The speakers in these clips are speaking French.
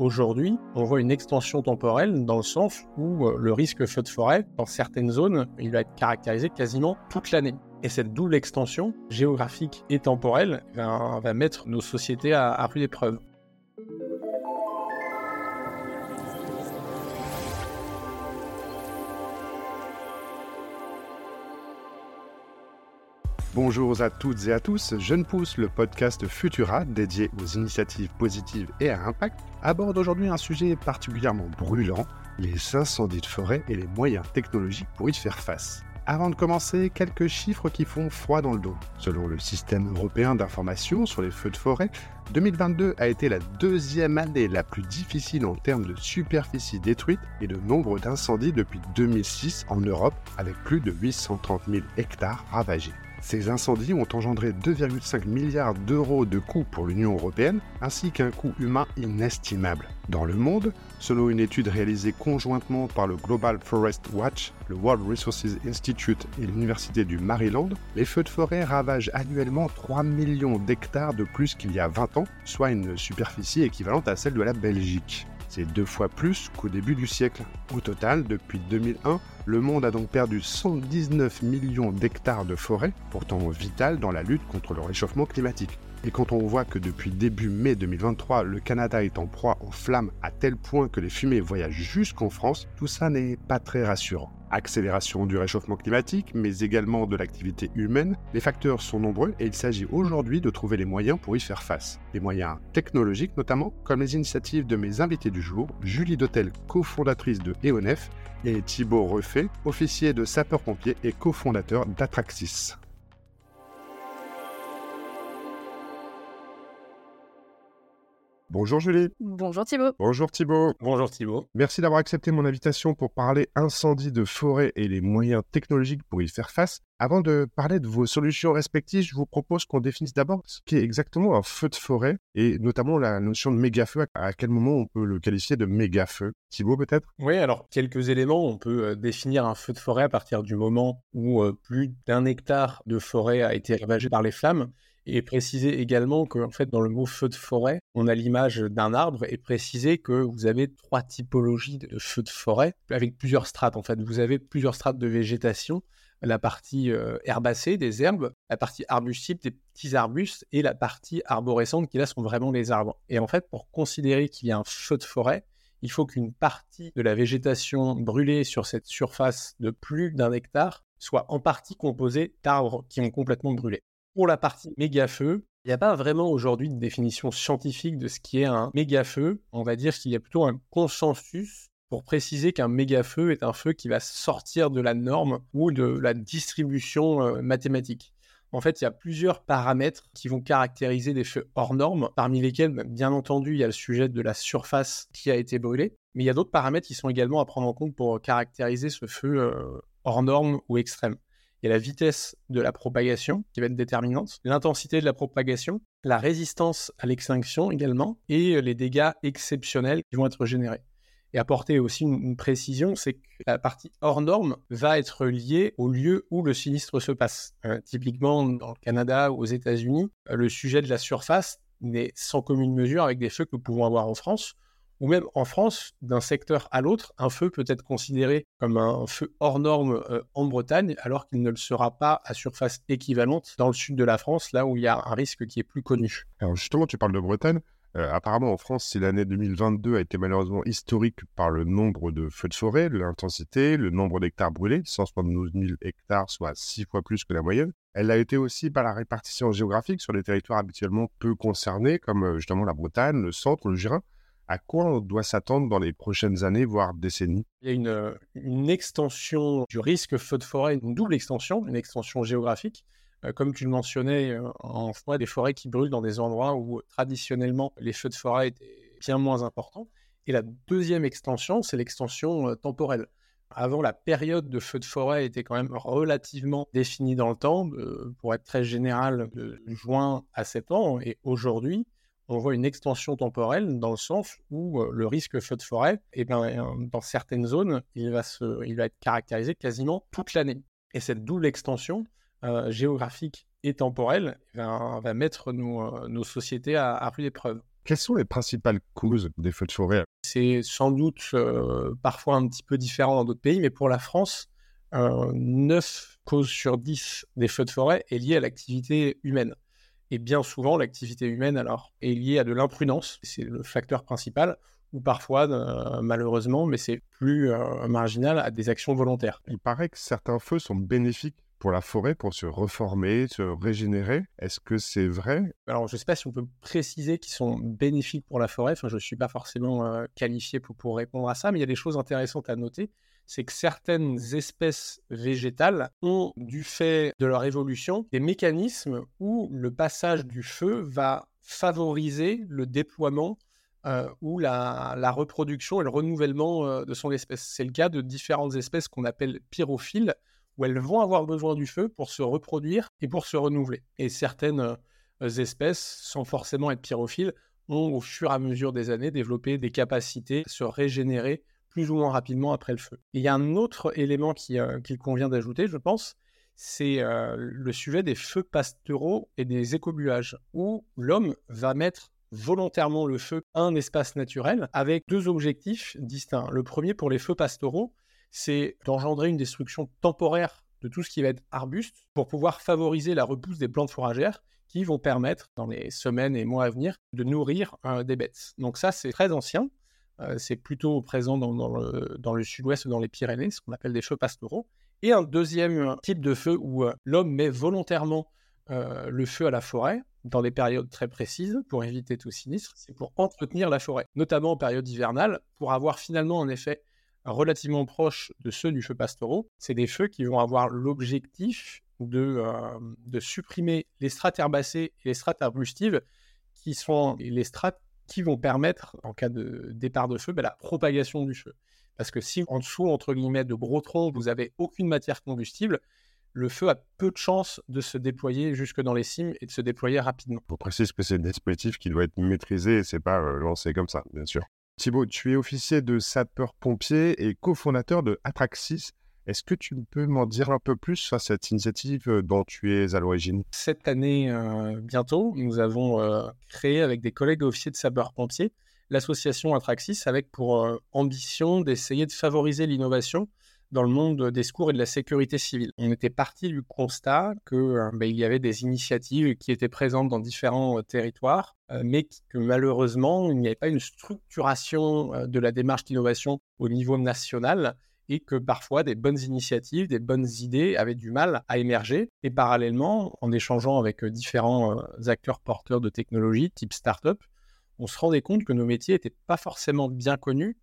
aujourd'hui, on voit une extension temporelle dans le sens où euh, le risque feu de forêt, dans certaines zones, il va être caractérisé quasiment toute l'année. Et cette double extension géographique et temporelle va, mettre nos sociétés à, à rude épreuve. Bonjour à toutes et à tous, Jeune Pousse, le podcast Futura dédié aux initiatives positives et à impact, aborde aujourd'hui un sujet particulièrement brûlant, les incendies de forêt et les moyens technologiques pour y faire face. Avant de commencer, quelques chiffres qui font froid dans le dos. Selon le système européen d'information sur les feux de forêt, 2022 a été la deuxième année la plus difficile en termes de superficie détruite et de nombre d'incendies depuis 2006 en Europe, avec plus de 830 000 hectares ravagés. Ces incendies ont engendré 2,5 milliards d'euros de coûts pour l'Union européenne, ainsi qu'un coût humain inestimable. Dans le monde, selon une étude réalisée conjointement par le Global Forest Watch, le World Resources Institute et l'Université du Maryland, les feux de forêt ravagent annuellement 3 millions d'hectares de plus qu'il y a 20 ans, soit une superficie équivalente à celle de la Belgique. C'est deux fois plus qu'au début du siècle. Au total, depuis 2001, le monde a donc perdu 119 millions d'hectares de forêt, pourtant vitales dans la lutte contre le réchauffement climatique. Et quand on voit que depuis début mai 2023, le Canada est en proie aux flammes à tel point que les fumées voyagent jusqu'en France, tout ça n'est pas très rassurant accélération du réchauffement climatique, mais également de l'activité humaine, les facteurs sont nombreux et il s'agit aujourd'hui de trouver les moyens pour y faire face. Les moyens technologiques notamment, comme les initiatives de mes invités du jour, Julie Dotel, cofondatrice de EONEF, et Thibaut Refait, officier de sapeur-pompier et cofondateur d'Atraxis. Bonjour Julie. Bonjour Thibaut. Bonjour Thibaut. Bonjour Thibaut. Merci d'avoir accepté mon invitation pour parler incendie de forêt et les moyens technologiques pour y faire face. Avant de parler de vos solutions respectives, je vous propose qu'on définisse d'abord ce qu'est exactement un feu de forêt et notamment la notion de méga-feu. À quel moment on peut le qualifier de méga-feu? Thibaut peut-être? Oui, alors quelques éléments. On peut euh, définir un feu de forêt à partir du moment où euh, plus d'un hectare de forêt a été ravagé par les flammes et préciser également que en fait dans le mot feu de forêt, on a l'image d'un arbre et préciser que vous avez trois typologies de feux de forêt avec plusieurs strates en fait. Vous avez plusieurs strates de végétation, la partie euh, herbacée des herbes, la partie arbustive des petits arbustes et la partie arborescente qui là sont vraiment les arbres. Et en fait, pour considérer qu'il y a un feu de forêt, il faut qu'une partie de la végétation brûlée sur cette surface de plus d'un hectare soit en partie composée d'arbres qui ont complètement brûlé. Pour la partie méga-feu, il n'y a pas vraiment aujourd'hui de définition scientifique de ce qui est un méga-feu. On va dire qu'il y a plutôt un consensus pour préciser qu'un méga-feu est un feu qui va sortir de la norme ou de la distribution euh, mathématique. En fait, il y a plusieurs paramètres qui vont caractériser des feux hors normes, parmi lesquels, bah, bien entendu, il y a le sujet de la surface qui a été brûlée, mais il y a d'autres paramètres qui sont également à prendre en compte pour caractériser ce feu euh, hors norme ou extrême. Il y a la vitesse de la propagation qui va être déterminante, l'intensité de la propagation, la résistance à l'extinction également, et les dégâts exceptionnels qui vont être générés. Et apporter aussi une, précision, c'est que la partie hors norme va être liée au lieu où le sinistre se passe. Euh, typiquement, dans le Canada ou aux États-Unis, le sujet de la surface n'est sans commune mesure avec des feux que nous pouvons avoir en France, ou même en France, d'un secteur à l'autre, un feu peut être considéré comme un feu hors norme euh, en Bretagne, alors qu'il ne le sera pas à surface équivalente dans le sud de la France, là où il y a un risque qui est plus connu. Alors justement, tu parles de Bretagne. Euh, apparemment, en France, si l'année 2022 a été malheureusement historique par le nombre de feux de forêt, l'intensité, le nombre d'hectares brûlés, 172 000 hectares, soit six fois plus que la moyenne. Elle a été aussi par la répartition géographique sur des territoires habituellement peu concernés, comme euh, justement la Bretagne, le centre, le Girin à quoi on doit s'attendre dans les prochaines années, voire décennies? Il y a une, une, extension du risque feu de forêt, une double extension, une extension géographique. Euh, comme tu le mentionnais, euh, en forêt, des forêts qui brûlent dans des endroits où traditionnellement les feux de forêt étaient bien moins importants. Et la deuxième extension, c'est l'extension euh, temporelle. Avant, la période de feu de forêt était quand même relativement définie dans le temps, pour être très général, de juin à septembre. Et aujourd'hui, on voit une extension temporelle dans le sens où euh, le risque feu de forêt, eh ben, euh, dans certaines zones, il va, se, il va être caractérisé quasiment toute l'année. Et cette double extension euh, géographique et temporelle eh ben, va mettre nos, sociétés à, rude épreuve. Quelles sont les principales causes des feux de forêt? C'est sans doute euh, parfois un petit peu différent dans d'autres pays, mais pour la France, euh, 9 causes sur 10 des feux de forêt est liée à l'activité humaine. Et bien souvent, l'activité humaine alors est liée à de l'imprudence, c'est le facteur principal, ou parfois, euh, malheureusement, mais c'est plus euh, marginal, à des actions volontaires. Il paraît que certains feux sont bénéfiques pour la forêt, pour se reformer, se régénérer. Est-ce que c'est vrai? Alors, je ne sais pas si on peut préciser qu'ils sont bénéfiques pour la forêt. Enfin, je ne suis pas forcément euh, qualifié pour, pour répondre à ça, mais il y a des choses intéressantes à noter. C'est que certaines espèces végétales ont, du fait de leur évolution, des mécanismes où le passage du feu va favoriser le déploiement euh, ou la, reproduction et le renouvellement euh, de son espèce. C'est le cas de différentes espèces qu'on appelle pyrophiles, où elles vont avoir besoin du feu pour se reproduire et pour se renouveler. Et certaines euh, espèces, sans forcément être pyrophiles, ont au fur et à mesure des années développé des capacités à se régénérer plus ou moins rapidement après le feu. Il y a un autre élément euh, qu'il convient d'ajouter, je pense, c'est euh, le sujet des feux pastoraux et des écobuages, où l'homme va mettre volontairement le feu à un espace naturel avec deux objectifs distincts. Le premier pour les feux pastoraux, c'est d'engendrer une destruction temporaire de tout ce qui va être arbuste pour pouvoir favoriser la repousse des plantes fourragères qui vont permettre, dans les semaines et mois à venir, de nourrir euh, des bêtes. Donc ça, c'est très ancien. C'est plutôt présent dans, le, dans le sud-ouest, dans les Pyrénées, ce qu'on appelle des feux pastoraux. Et un deuxième type de feu où l'homme met volontairement le feu à la forêt dans des périodes très précises pour éviter tout sinistre, c'est pour entretenir la forêt, notamment en période hivernale, pour avoir finalement un effet relativement proches de ceux du feu pastoraux. C'est des feux qui vont avoir l'objectif de, de, supprimer les strates herbacées et les strates arbustives, qui sont les strates qui vont permettre, en cas de départ de feu, ben, la propagation du feu. Parce que si en dessous, entre guillemets, de gros troncs, vous avez aucune matière combustible, le feu a peu de chances de se déployer jusque dans les cimes et de se déployer rapidement. Pour préciser que c'est un dispositif qui doit être maîtrisé et c'est pas euh, lancé comme ça, bien sûr. Thibaut, tu es officier de sapeur-pompier et cofondateur de Atraxis. Est-ce que tu peux m'en dire un peu plus sur cette initiative euh, dont tu es à l'origine? Cette année, euh, bientôt, nous avons euh, créé avec des collègues officiers de sapeurs-pompiers l'association Atraxis avec pour ambition d'essayer de favoriser l'innovation dans le monde des secours et de la sécurité civile. On était parti du constat euh, bah, y avait des initiatives qui étaient présentes dans différents territoires, mais que malheureusement, il n'y avait pas une structuration de la démarche d'innovation au niveau national et que parfois des bonnes initiatives, des bonnes idées avaient du mal à émerger. Et parallèlement, en échangeant avec différents acteurs porteurs de technologies type start-up, on se rendait compte que nos métiers n'étaient pas forcément bien connus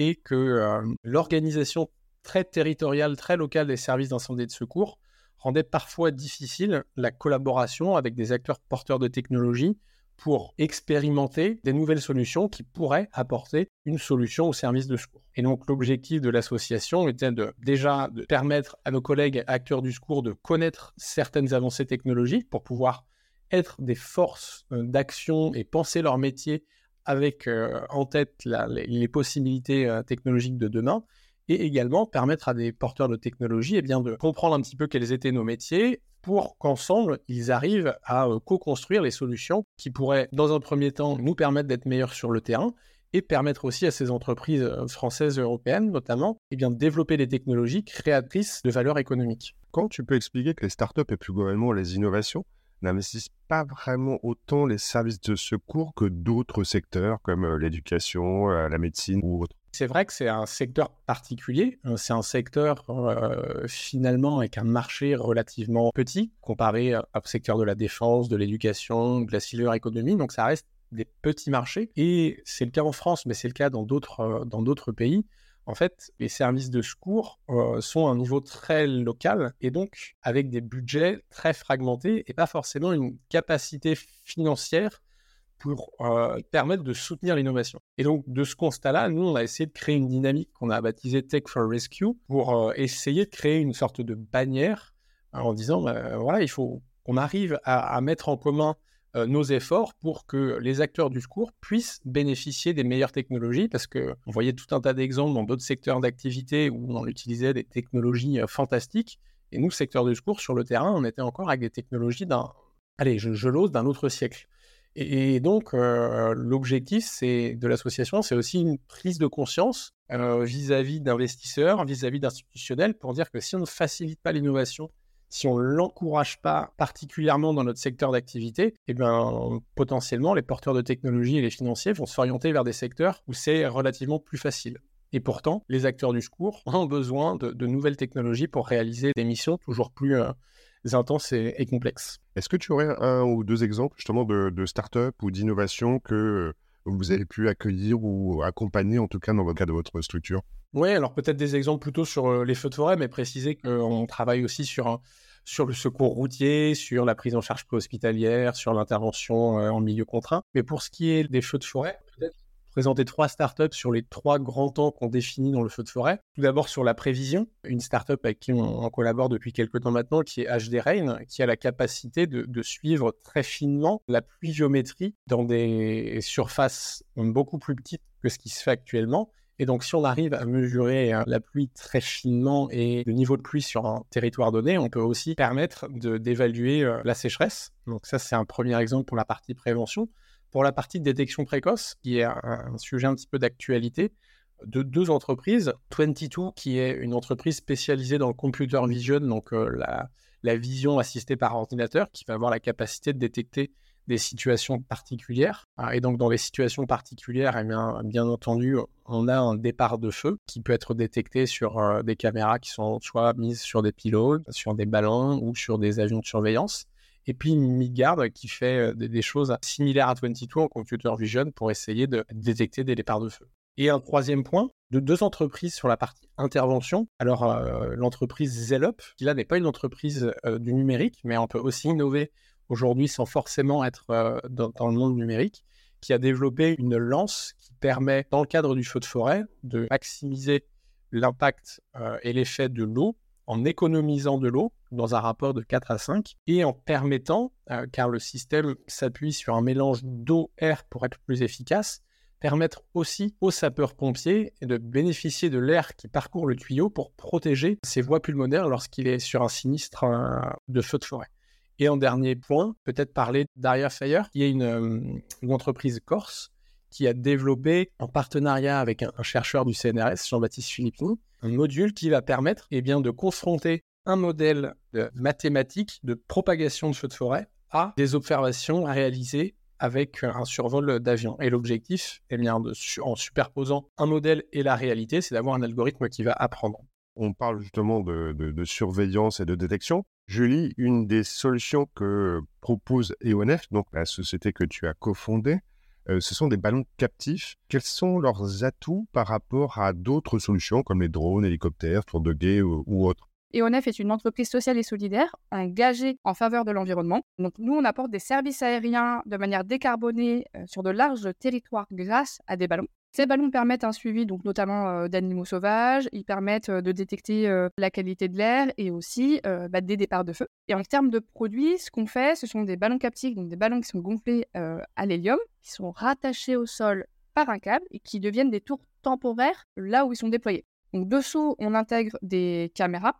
et que l'organisation très territoriale, très locale des services d'incendie et de secours rendait parfois difficile la collaboration avec des acteurs porteurs de technologies pour expérimenter des nouvelles solutions qui pourraient apporter une solution au service de secours. Et donc l'objectif de l'association était de déjà de permettre à nos collègues acteurs du secours de connaître certaines avancées technologiques pour pouvoir être des forces euh, d'action et penser leur métier avec euh, en tête les, possibilités euh, technologiques de demain et également permettre à des porteurs de technologie eh bien, de comprendre un petit peu quels étaient nos métiers pour qu'ensemble, ils arrivent à euh, co-construire les solutions qui pourraient, dans un premier temps, nous permettre d'être meilleurs sur le terrain et permettre aussi à ces entreprises euh, françaises européennes, notamment, eh bien, de développer des technologies créatrices de valeur économique. Quand tu peux expliquer que les startups et plus globalement les innovations n'investissent pas vraiment autant les services de secours que d'autres secteurs comme euh, l'éducation, la médecine ou autres c'est vrai que c'est un secteur particulier. Euh, c'est un secteur euh, finalement avec un marché relativement petit comparé au secteur de la défense, de l'éducation, de la silver economy. Donc ça reste des petits marchés. Et c'est le cas en France, mais c'est le cas dans d'autres euh, dans d'autres pays. En fait, les services de secours sont à un niveau très local et donc avec des budgets très fragmentés et pas forcément une capacité financière pour euh, permettre de soutenir l'innovation. Et donc, de ce constat-là, nous, on a essayé de créer une dynamique qu'on a baptisée Tech for Rescue pour euh, essayer de créer une sorte de bannière hein, en disant, bah, voilà, il faut qu'on arrive à, mettre en commun euh, nos efforts pour que les acteurs du secours puissent bénéficier des meilleures technologies, parce qu'on voyait tout un tas d'exemples dans d'autres secteurs d'activité où on utilisait des technologies fantastiques. Et nous, secteur du secours, sur le terrain, on était encore avec des technologies d'un, allez, je, je l'ose, d'un autre siècle. Et, donc, l'objectif c'est de l'association, c'est aussi une prise de conscience vis-à-vis d'investisseurs, vis-à-vis d'institutionnels, pour dire que si on ne facilite pas l'innovation, si on ne l'encourage pas particulièrement dans notre secteur d'activité, eh bien, potentiellement, les porteurs de technologie et les financiers vont s'orienter vers des secteurs où c'est relativement plus facile. Et pourtant, les acteurs du secours ont besoin de, nouvelles technologies pour réaliser des missions toujours plus euh, intenses et, complexes. Est-ce que tu aurais un ou deux exemples justement de, de start-up ou d'innovation que euh, vous avez pu accueillir ou accompagner en tout cas dans le cas de votre structure? Oui, alors peut-être des exemples plutôt sur euh, les feux de forêt, mais préciser qu'on travaille aussi sur, sur le secours routier, sur la prise en charge préhospitalière, sur l'intervention en milieu contraint. Mais pour ce qui est des feux de forêt, peut-être présenter trois startups sur les trois grands temps qu'on définit dans le feu de forêt. Tout d'abord sur la prévision, une startup avec qui on, collabore depuis quelques temps maintenant, qui est HD Rain, qui a la capacité de, suivre très finement la pluviométrie dans des surfaces beaucoup plus petites que ce qui se fait actuellement. Et donc, si on arrive à mesurer hein, la pluie très finement et le niveau de pluie sur un territoire donné, on peut aussi permettre d'évaluer euh, la sécheresse. Donc, ça, c'est un premier exemple pour la partie prévention pour la partie détection précoce, qui est un, sujet un petit peu d'actualité, de deux entreprises. 22, qui est une entreprise spécialisée dans le computer vision, donc euh, la, vision assistée par ordinateur, qui va avoir la capacité de détecter des situations particulières. Ah, et donc, dans les situations particulières, eh bien, bien, entendu, on a un départ de feu qui peut être détecté sur euh, des caméras qui sont soit mises sur des pilotes, sur des ballons ou sur des avions de surveillance et puis Midgard qui fait des, choses similaires à 22 en computer vision pour essayer de détecter des départs de feu. Et un troisième point, de deux entreprises sur la partie intervention. Alors, l'entreprise Zellup, qui là n'est pas une entreprise du numérique, mais on peut aussi innover aujourd'hui sans forcément être dans, dans, le monde numérique, qui a développé une lance qui permet, dans le cadre du feu de forêt, de maximiser l'impact et l'effet de l'eau en économisant de l'eau dans un rapport de 4 à 5 et en permettant, euh, car le système s'appuie sur un mélange d'eau-air pour être plus efficace, permettre aussi aux sapeurs-pompiers de bénéficier de l'air qui parcourt le tuyau pour protéger ses voies pulmonaires lorsqu'il est sur un sinistre euh, de feu de forêt. Et en dernier point, peut-être parler d'Aria Fire, qui est une, euh, une entreprise corse qui a développé en partenariat avec un, chercheur du CNRS, Jean-Baptiste Philippon, un module qui va permettre eh bien, de confronter un modèle de mathématique de propagation de feux de forêt à des observations réalisées avec un survol d'avion. Et l'objectif, eh bien, en superposant un modèle et la réalité, c'est d'avoir un algorithme qui va apprendre. On parle justement de, de surveillance et de détection. Je lis une des solutions que propose EONF, donc la société que tu as cofondée, euh, ce sont des ballons captifs. Quels sont leurs atouts par rapport à d'autres solutions comme les drones, hélicoptères, tours de guet ou, autres? EONF est une entreprise sociale et solidaire engagée en faveur de l'environnement. Donc nous, on apporte des services aériens de manière décarbonée euh, sur de larges territoires grâce à des ballons. Ces ballons permettent un suivi, donc notamment euh, d'animaux sauvages. Ils permettent euh, de détecter la qualité de l'air et aussi bah, des départs de feu. Et en termes de produits, ce qu'on fait, ce sont des ballons captiques, donc des ballons qui sont gonflés à l'hélium, qui sont rattachés au sol par un câble et qui deviennent des tours temporaires là où ils sont déployés. Donc dessous, on intègre des caméras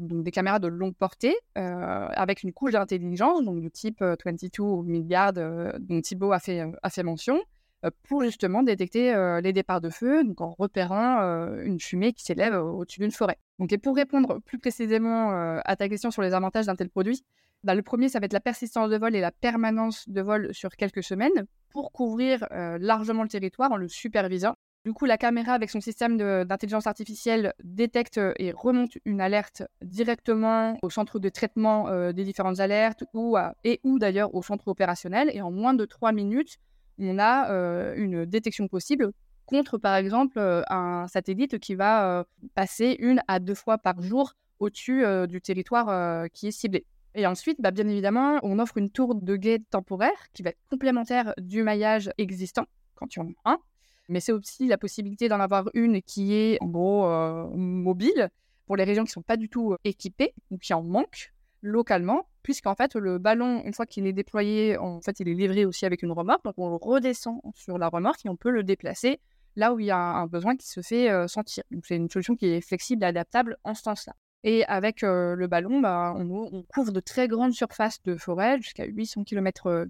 donc des caméras de longue portée avec une couche d'intelligence, donc du type 22 ou Milliard dont Thibaut a fait, a fait mention, euh, pour justement détecter euh, les départs de feu, donc en repérant euh, une fumée qui s'élève au-dessus d'une forêt. Donc, et pour répondre plus précisément à ta question sur les avantages d'un tel produit, bah, le premier, ça va être la persistance de vol et la permanence de vol sur quelques semaines pour couvrir largement le territoire en le supervisant. Du coup, la caméra, avec son système d'intelligence artificielle, détecte et remonte une alerte directement au centre de traitement des différentes alertes ou et ou d'ailleurs au centre opérationnel. Et en moins de trois minutes, on a euh, une détection possible contre, par exemple, euh, un satellite qui va euh, passer une à deux fois par jour au-dessus du territoire qui est ciblé. Et ensuite, bah, bien évidemment, on offre une tour de guet temporaire qui va être complémentaire du maillage existant quand tu en as un. Mais c'est aussi la possibilité d'en avoir une qui est en gros mobile pour les régions qui ne sont pas du tout équipées ou qui en manquent localement puisqu'en fait, le ballon, une fois qu'il est déployé, en fait, il est livré aussi avec une remorque. Donc, on le redescend sur la remorque et on peut le déplacer là où il y a un besoin qui se fait euh, sentir. C'est une solution qui est flexible et adaptable en ce sens-là. Et avec euh, le ballon, bah, on, couvre de très grandes surfaces de forêt, jusqu'à 800 km.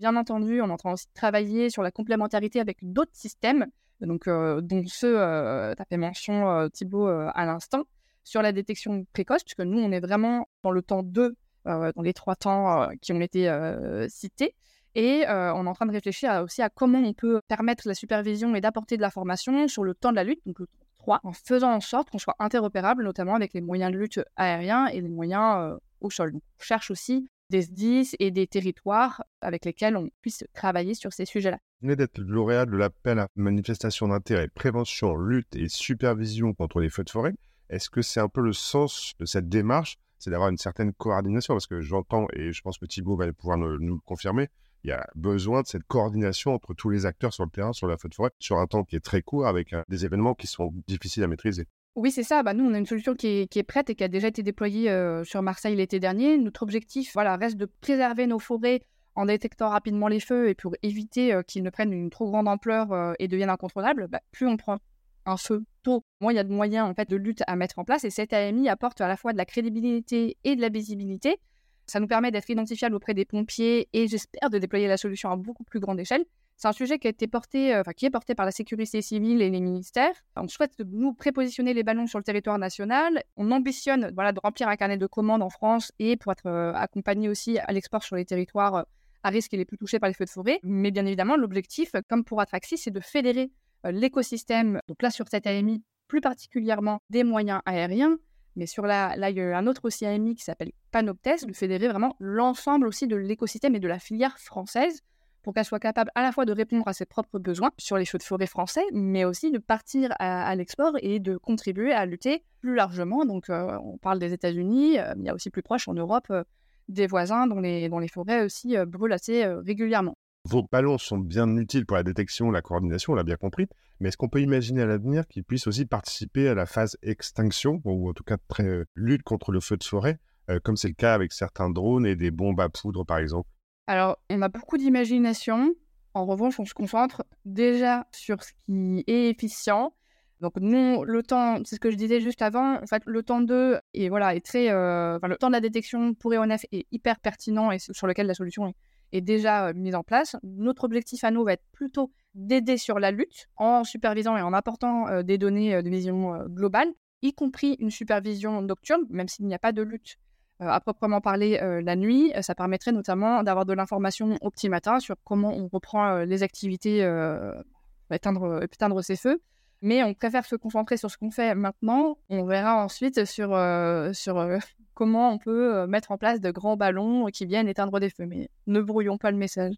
Bien entendu, on est en train aussi de travailler sur la complémentarité avec d'autres systèmes, donc, dont ceux, tu as fait mention, Thibaut, à l'instant, sur la détection précoce, puisque nous, on est vraiment dans le temps 2, dans les trois temps qui ont été cités. Et on est en train de réfléchir aussi à comment on peut permettre la supervision et d'apporter de la formation sur le temps de la lutte, donc le temps 3, en faisant en sorte qu'on soit interopérable, notamment avec les moyens de lutte aériens et les moyens au sol. Donc, on cherche aussi des SDIS et des territoires avec lesquels on puisse travailler sur ces sujets-là. Vous venez d'être lauréat de l'appel à manifestation d'intérêt, prévention, lutte et supervision contre les feux de forêt. Est-ce que c'est un peu le sens de cette démarche? C'est d'avoir une certaine coordination, parce que j'entends, et je pense que Thibault va pouvoir nous, le confirmer, il y a besoin de cette coordination entre tous les acteurs sur le terrain, sur la feu de forêt, sur un temps qui est très court, avec euh, des événements qui sont difficiles à maîtriser. Oui, c'est ça. Bah, nous, on a une solution qui est, prête et qui a déjà été déployée sur Marseille l'été dernier. Notre objectif voilà, reste de préserver nos forêts en détectant rapidement les feux et pour éviter qu'ils ne prennent une trop grande ampleur et deviennent incontrôlables. Bah, plus on prend un feu tôt, moins il y a de moyens en fait, de lutte à mettre en place. Et cette AMI apporte à la fois de la crédibilité et de la visibilité. Ça nous permet d'être identifiable auprès des pompiers et j'espère de déployer la solution à beaucoup plus grande échelle. C'est un sujet qui a été porté, euh, enfin, qui est porté par la sécurité civile et les ministères. On souhaite nous prépositionner les ballons sur le territoire national. On ambitionne voilà, de remplir un carnet de commandes en France et pour être euh, accompagné aussi à l'export sur les territoires euh, à risque et les plus touchés par les feux de forêt. Mais bien évidemment, l'objectif, comme pour Atraxis, c'est de fédérer l'écosystème, donc là sur cette AMI, plus particulièrement des moyens aériens, mais sur la, là, il y a un autre aussi AMI qui s'appelle Panoptes, de fédérer vraiment l'ensemble aussi de l'écosystème et de la filière française pour qu'elle soit capable à la fois de répondre à ses propres besoins sur les feux de forêt français, mais aussi de partir à, l'export et de contribuer à lutter plus largement. Donc, euh, on parle des États-Unis, euh, il y a aussi plus proche en Europe euh, des voisins dont les, forêts aussi brûlent assez régulièrement. Vos ballons sont bien utiles pour la détection, la coordination, on l'a bien compris, mais est-ce qu'on peut imaginer à l'avenir qu'ils puissent aussi participer à la phase extinction, ou en tout cas très lutte contre le feu de forêt, comme c'est le cas avec certains drones et des bombes à poudre par exemple? Alors, on a beaucoup d'imagination. En revanche, on se concentre déjà sur ce qui est efficient. Donc nous, le temps, c'est ce que je disais juste avant, en fait, le temps 2 et voilà, est très, euh, le temps de la détection pour EONF est hyper pertinent et sur lequel la solution est déjà euh, mise en place. Notre objectif à nous va être plutôt d'aider sur la lutte en supervisant et en apportant euh, des données de vision globale, y compris une supervision nocturne, même s'il n'y a pas de lutte à proprement parler la nuit. ça permettrait notamment d'avoir de l'information au petit matin sur comment on reprend les activités, éteindre, éteindre ces feux mais on préfère se concentrer sur ce qu'on fait maintenant. On verra ensuite sur, sur comment on peut euh, mettre en place de grands ballons qui viennent éteindre des feux. Mais ne brouillons pas le message.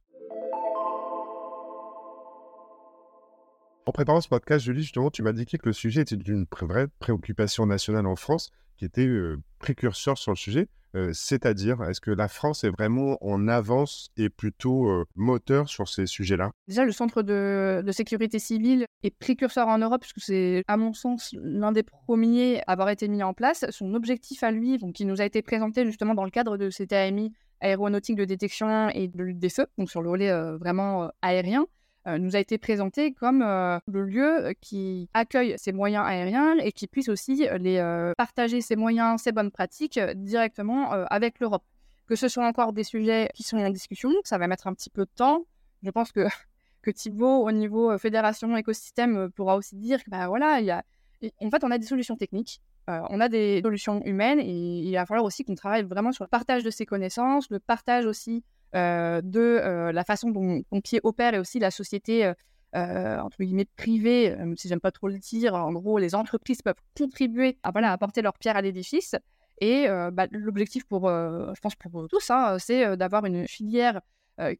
En préparant ce podcast, Julie, justement, tu m'as indiqué que le sujet était d'une vraie préoccupation nationale en France, qui était euh, précurseur sur le sujet. Euh, c'est-à-dire, est-ce que la France est vraiment en avance et plutôt euh, moteur sur ces sujets-là? Déjà, le centre de, sécurité civile est précurseur en Europe, puisque c'est, à mon sens, l'un des premiers à avoir été mis en place. Son objectif à lui, donc, qui nous a été présenté justement dans le cadre de cet AMI aéronautique de détection et de lutte des feux, donc sur le volet euh, vraiment aérien, nous a été présenté comme euh, le lieu euh, qui accueille ces moyens aériens et qui puisse aussi les partager ces moyens, ces bonnes pratiques directement avec l'Europe. Que ce soit encore des sujets qui sont en discussion, ça va mettre un petit peu de temps. Je pense que, que au niveau fédération, écosystème, pourra aussi dire que bah, voilà, il y a... en fait, on a des solutions techniques. on a des solutions humaines et il va falloir aussi qu'on travaille vraiment sur le partage de ces connaissances, le partage aussi euh, de euh, la façon dont Pompier opère et aussi la société euh, entre guillemets privée, si j'aime pas trop le dire. En gros, les entreprises peuvent contribuer à voilà, apporter leur pierre à l'édifice. Et bah, l'objectif pour, je pense pour tous, hein, c'est d'avoir une filière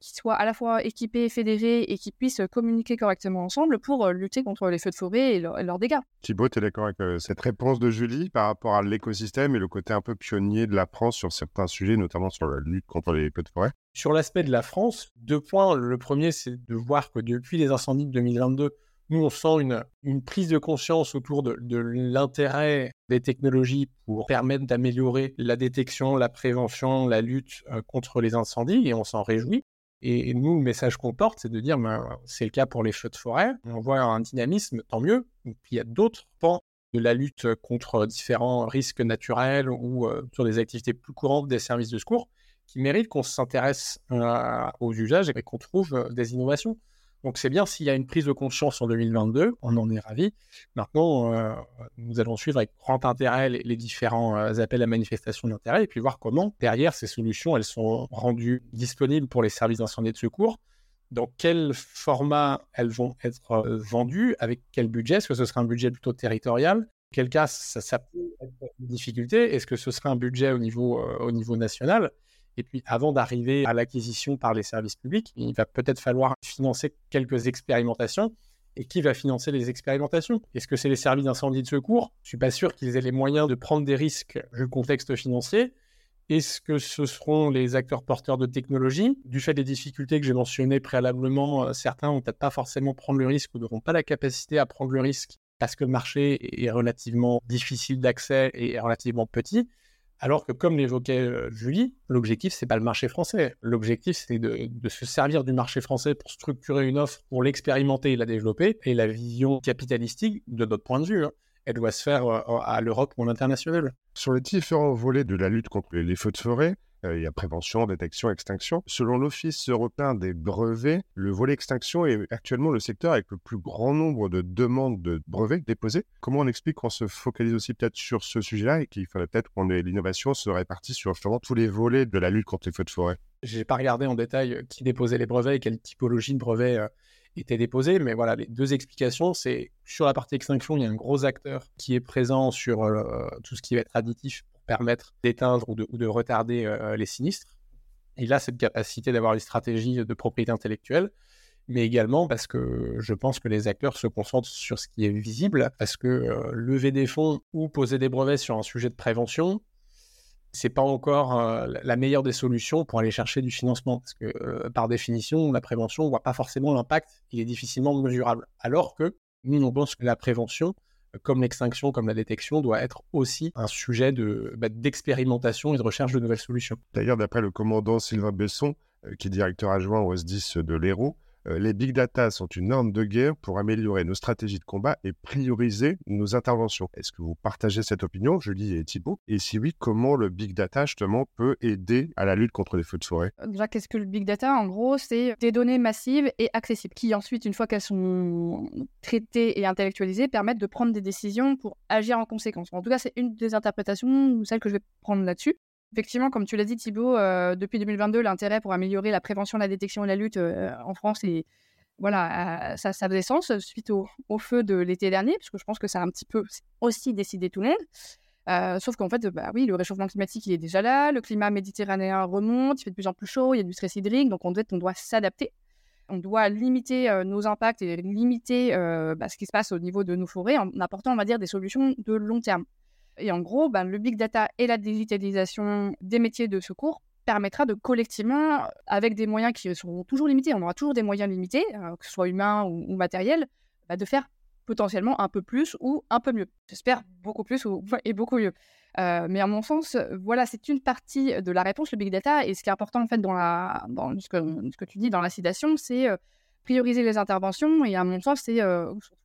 qui soit à la fois équipée, fédérée et qui puisse communiquer correctement ensemble pour lutter contre les feux de forêt et, leurs dégâts. Thibaut, tu es d'accord avec cette réponse de Julie par rapport à l'écosystème et le côté un peu pionnier de la France sur certains sujets, notamment sur la lutte contre les feux de forêt? Sur l'aspect de la France, deux points. Le premier, c'est de voir que depuis les incendies de 2022, nous, on sent une, prise de conscience autour de, l'intérêt des technologies pour permettre d'améliorer la détection, la prévention, la lutte euh, contre les incendies, et on s'en réjouit. Et, nous, le message qu'on porte, c'est de dire, ben, c'est le cas pour les feux de forêt, on voit un dynamisme, tant mieux. il y a d'autres pans de la lutte contre différents risques naturels ou euh, sur des activités plus courantes des services de secours qui méritent qu'on s'intéresse aux usages et qu'on trouve des innovations. Donc c'est bien s'il y a une prise de conscience en 2022, on en est ravi. Maintenant, euh, nous allons suivre avec grand intérêt les, différents euh, appels à manifestation d'intérêt et puis voir comment derrière ces solutions elles sont rendues disponibles pour les services d'incendie et de secours. Dans quel format elles vont être euh, vendues, avec quel budget? Est-ce que ce sera un budget plutôt territorial? Quel cas ça, peut être une difficulté Est-ce que ce sera un budget au niveau national? Et puis, avant d'arriver à l'acquisition par les services publics, il va peut-être falloir financer quelques expérimentations. Et qui va financer les expérimentations? Est-ce que c'est les services d'incendie de secours? Je ne suis pas sûr qu'ils aient les moyens de prendre des risques vu le contexte financier. Est-ce que ce seront les acteurs porteurs de technologie? Du fait des difficultés que j'ai mentionnées préalablement, euh, certains vont peut-être pas forcément prendre le risque ou n'auront pas la capacité à prendre le risque parce que le marché est relativement difficile d'accès et relativement petit. Alors que, comme l'évoquait euh, Julie, l'objectif, c'est pas le marché français. L'objectif, c'est de, se servir du marché français pour structurer une offre, pour l'expérimenter et la développer. Et la vision capitalistique, de notre point de vue, hein, elle doit se faire euh, à l'Europe ou à l'international. Sur les différents volets de la lutte contre les feux de forêt, il y a prévention, détection, extinction. Selon l'Office européen des brevets, le volet extinction est actuellement le secteur avec le plus grand nombre de demandes de brevets déposées. Comment on explique qu'on se focalise aussi peut-être sur ce sujet-là et qu'il fallait peut-être qu'on ait l'innovation se répartie sur justement tous les volets de la lutte contre les feux de forêt? J'ai pas regardé en détail qui déposait les brevets et quelle typologie de brevets euh, étaient déposés, mais voilà, les deux explications, c'est sur la partie extinction, il y a un gros acteur qui est présent sur euh, tout ce qui va être additif permettre d'éteindre ou de, retarder euh, les sinistres. Il a cette capacité d'avoir une stratégie de propriété intellectuelle, mais également parce que je pense que les acteurs se concentrent sur ce qui est visible, parce que euh, lever des fonds ou poser des brevets sur un sujet de prévention, c'est pas encore euh, la meilleure des solutions pour aller chercher du financement, parce que par définition, la prévention, on voit pas forcément l'impact, il est difficilement mesurable. Alors que nous, on pense que la prévention, comme l'extinction, comme la détection, doit être aussi un sujet bah, d'expérimentation et de recherche de nouvelles solutions. D'ailleurs, d'après le commandant Sylvain Besson, euh, qui est directeur adjoint au S10 de l'Hérault, les big data sont une arme de guerre pour améliorer nos stratégies de combat et prioriser nos interventions. Est-ce que vous partagez cette opinion, Julie et Thibault Et si oui, comment le big data justement peut aider à la lutte contre les feux de forêt? Euh, Déjà, qu'est-ce que le big data? En gros, c'est des données massives et accessibles qui ensuite, une fois qu'elles sont traitées et intellectualisées, permettent de prendre des décisions pour agir en conséquence. En tout cas, c'est une des interprétations, celle que je vais prendre là-dessus. Effectivement, comme tu l'as dit Thibault, euh, depuis 2022, l'intérêt pour améliorer la prévention, la détection et la lutte euh, en France est voilà, euh, ça, ça faisait sens suite au, feu de l'été dernier, parce que je pense que ça a un petit peu aussi décidé tout le monde. sauf qu'en fait, bah oui, le réchauffement climatique, il est déjà là, le climat méditerranéen remonte, il fait de plus en plus chaud, il y a du stress hydrique, donc on doit, on doit s'adapter. On doit limiter nos impacts et limiter bah, ce qui se passe au niveau de nos forêts en apportant, on va dire, des solutions de long terme. Et en gros, ben, le big data et la digitalisation des métiers de secours permettra de collectivement, avec des moyens qui seront toujours limités, on aura toujours des moyens limités, euh, que ce soit humains ou, matériels, bah, de faire potentiellement un peu plus ou un peu mieux. J'espère beaucoup plus ou, et beaucoup mieux. Euh, mais à mon sens, voilà, c'est une partie de la réponse, le big data. Et ce qui est important en fait dans, la, dans ce, que, tu dis dans l'acidation, c'est euh, prioriser les interventions. Et à mon sens, c'est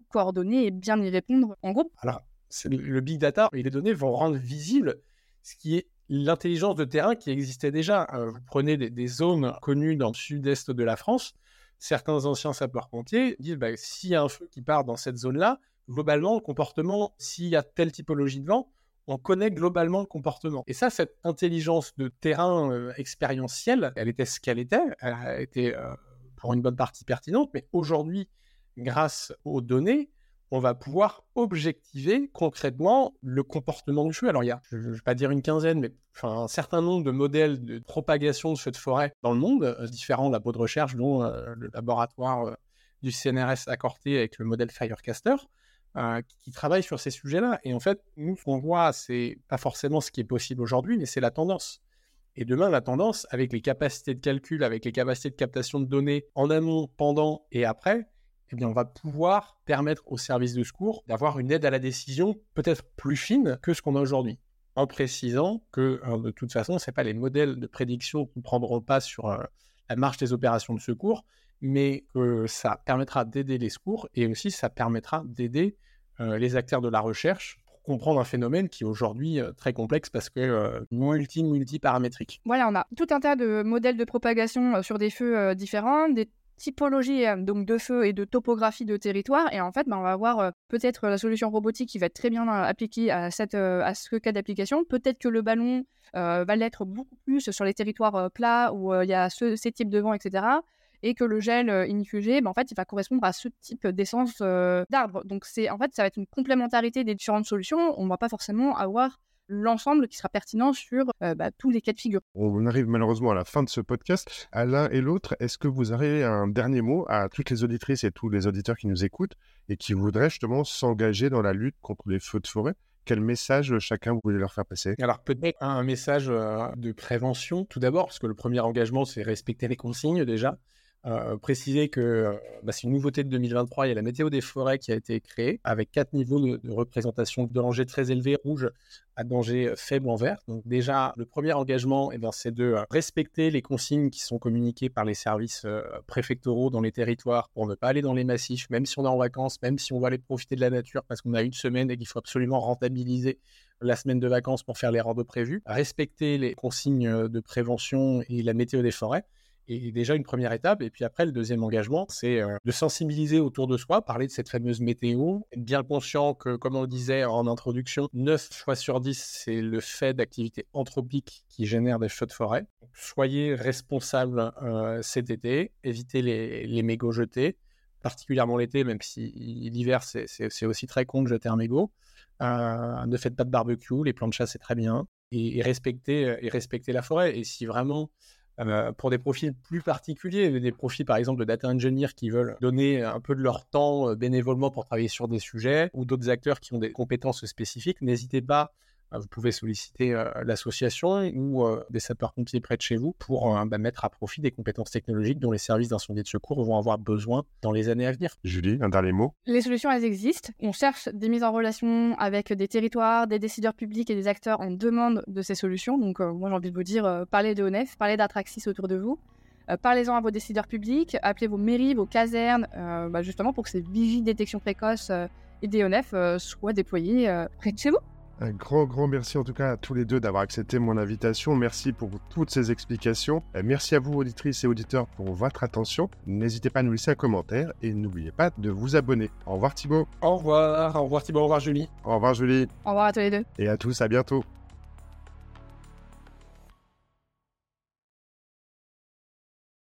coordonner et bien y répondre en groupe. Alors, le big data et les données vont rendre visible ce qui est l'intelligence de terrain qui existait déjà. Euh, vous prenez des, zones connues dans le sud-est de la France, certains anciens sapeurs-pompiers disent bah, s'il y a un feu qui part dans cette zone-là, globalement, le comportement, s'il y a telle typologie de vent, on connaît globalement le comportement. Et ça, cette intelligence de terrain euh, expérientielle, elle était ce qu'elle était, elle a été euh, pour une bonne partie pertinente, mais aujourd'hui, grâce aux données, on va pouvoir objectiver concrètement le comportement du feu. Alors, il y a, je ne vais pas dire une quinzaine, mais un certain nombre de modèles de propagation de feux de forêt dans le monde, euh, différents labos de recherche, dont euh, le laboratoire euh, du CNRS accorté avec le modèle Firecaster, qui, travaillent sur ces sujets-là. Et en fait, nous, ce qu'on voit, c'est pas forcément ce qui est possible aujourd'hui, mais c'est la tendance. Et demain, la tendance, avec les capacités de calcul, avec les capacités de captation de données en amont, pendant et après, eh on va pouvoir permettre aux services de secours d'avoir une aide à la décision peut-être plus fine que ce qu'on a aujourd'hui. En précisant que, euh, de toute façon, ce pas les modèles de prédiction qui ne prendront pas sur euh, la marche des opérations de secours, mais que ça permettra d'aider les secours et aussi ça permettra d'aider euh, les acteurs de la recherche pour comprendre un phénomène qui est aujourd'hui très complexe parce que multi multi paramétrique. Voilà, on a tout un tas de modèles de propagation sur des feux différents, typologie euh, de feu et de topographie de territoire. Et en fait, ben, on va avoir euh, peut-être la solution robotique qui va être très bien euh, appliquée à, cette, ce cas d'application. Peut-être que le ballon va l'être beaucoup plus sur les territoires plats où il y a ces types de vent, etc. Et que le gel inifugé, ben, en il va correspondre à ce type d'essence d'arbre. Donc, c'est en fait, ça va être une complémentarité des différentes solutions. On ne va pas forcément avoir l'ensemble qui sera pertinent sur euh, bah, tous les cas de figure. On arrive malheureusement à la fin de ce podcast. À l'un et l'autre, est-ce que vous avez un dernier mot à toutes les auditrices et tous les auditeurs qui nous écoutent et qui voudraient justement s'engager dans la lutte contre les feux de forêt? Quel message chacun vous voulez leur faire passer? Alors peut-être un message euh, de prévention tout d'abord, parce que le premier engagement, c'est respecter les consignes déjà. Euh, préciser que euh, bah, c'est une nouveauté de 2023. Il y a la météo des forêts qui a été créée avec quatre niveaux de, représentation de danger très élevé, rouge à danger faible en vert. Donc déjà, le premier engagement, eh ben, c'est de euh, respecter les consignes qui sont communiquées par les services préfectoraux dans les territoires pour ne pas aller dans les massifs, même si on est en vacances, même si on va aller profiter de la nature parce qu'on a une semaine et qu'il faut absolument rentabiliser la semaine de vacances pour faire les randos prévus. Respecter les consignes de prévention et la météo des forêts est déjà une première étape. Et puis après, le deuxième engagement, c'est euh, de sensibiliser autour de soi, parler de cette fameuse météo, être bien conscient que, comme on le disait en introduction, 9 fois sur 10, c'est le fait d'activités anthropiques qui génèrent des feux de forêt. soyez responsables euh, cet été, évitez les, les mégots jetés, particulièrement l'été, même si l'hiver, c'est aussi très con de jeter un mégot. Euh, ne faites pas de barbecue, les plans de chasse, c'est très bien. Et, et, respectez, et respectez la forêt. Et si vraiment euh, pour des profils plus particuliers, des profils par exemple de data engineers qui veulent donner un peu de leur temps euh, bénévolement pour travailler sur des sujets, ou d'autres acteurs qui ont des compétences spécifiques, n'hésitez pas vous pouvez solliciter euh, l'association ou euh, des sapeurs-pompiers près de chez vous pour bah, mettre à profit des compétences technologiques dont les services d'incendie de secours vont avoir besoin dans les années à venir. Julie, un dernier mot? Les solutions, elles existent. On cherche des mises en relation avec des territoires, des décideurs publics et des acteurs en demande de ces solutions. Donc, moi, j'ai envie de vous dire, parlez de ONEF, parlez d'Atraxis autour de vous. Parlez-en à vos décideurs publics, appelez vos mairies, vos casernes, bah, justement pour que ces vigies détection précoce et des ONEF soient déployés près de chez vous. Un grand, grand merci en tout cas à tous les deux d'avoir accepté mon invitation. Merci pour toutes ces explications. Merci à vous, auditrices et auditeurs, pour votre attention. N'hésitez pas à nous laisser un commentaire et n'oubliez pas de vous abonner. Au revoir Thibaut. Au revoir. Au revoir Thibaut. Au revoir Julie. Au revoir Julie. Au revoir à tous les deux. Et à tous, à bientôt.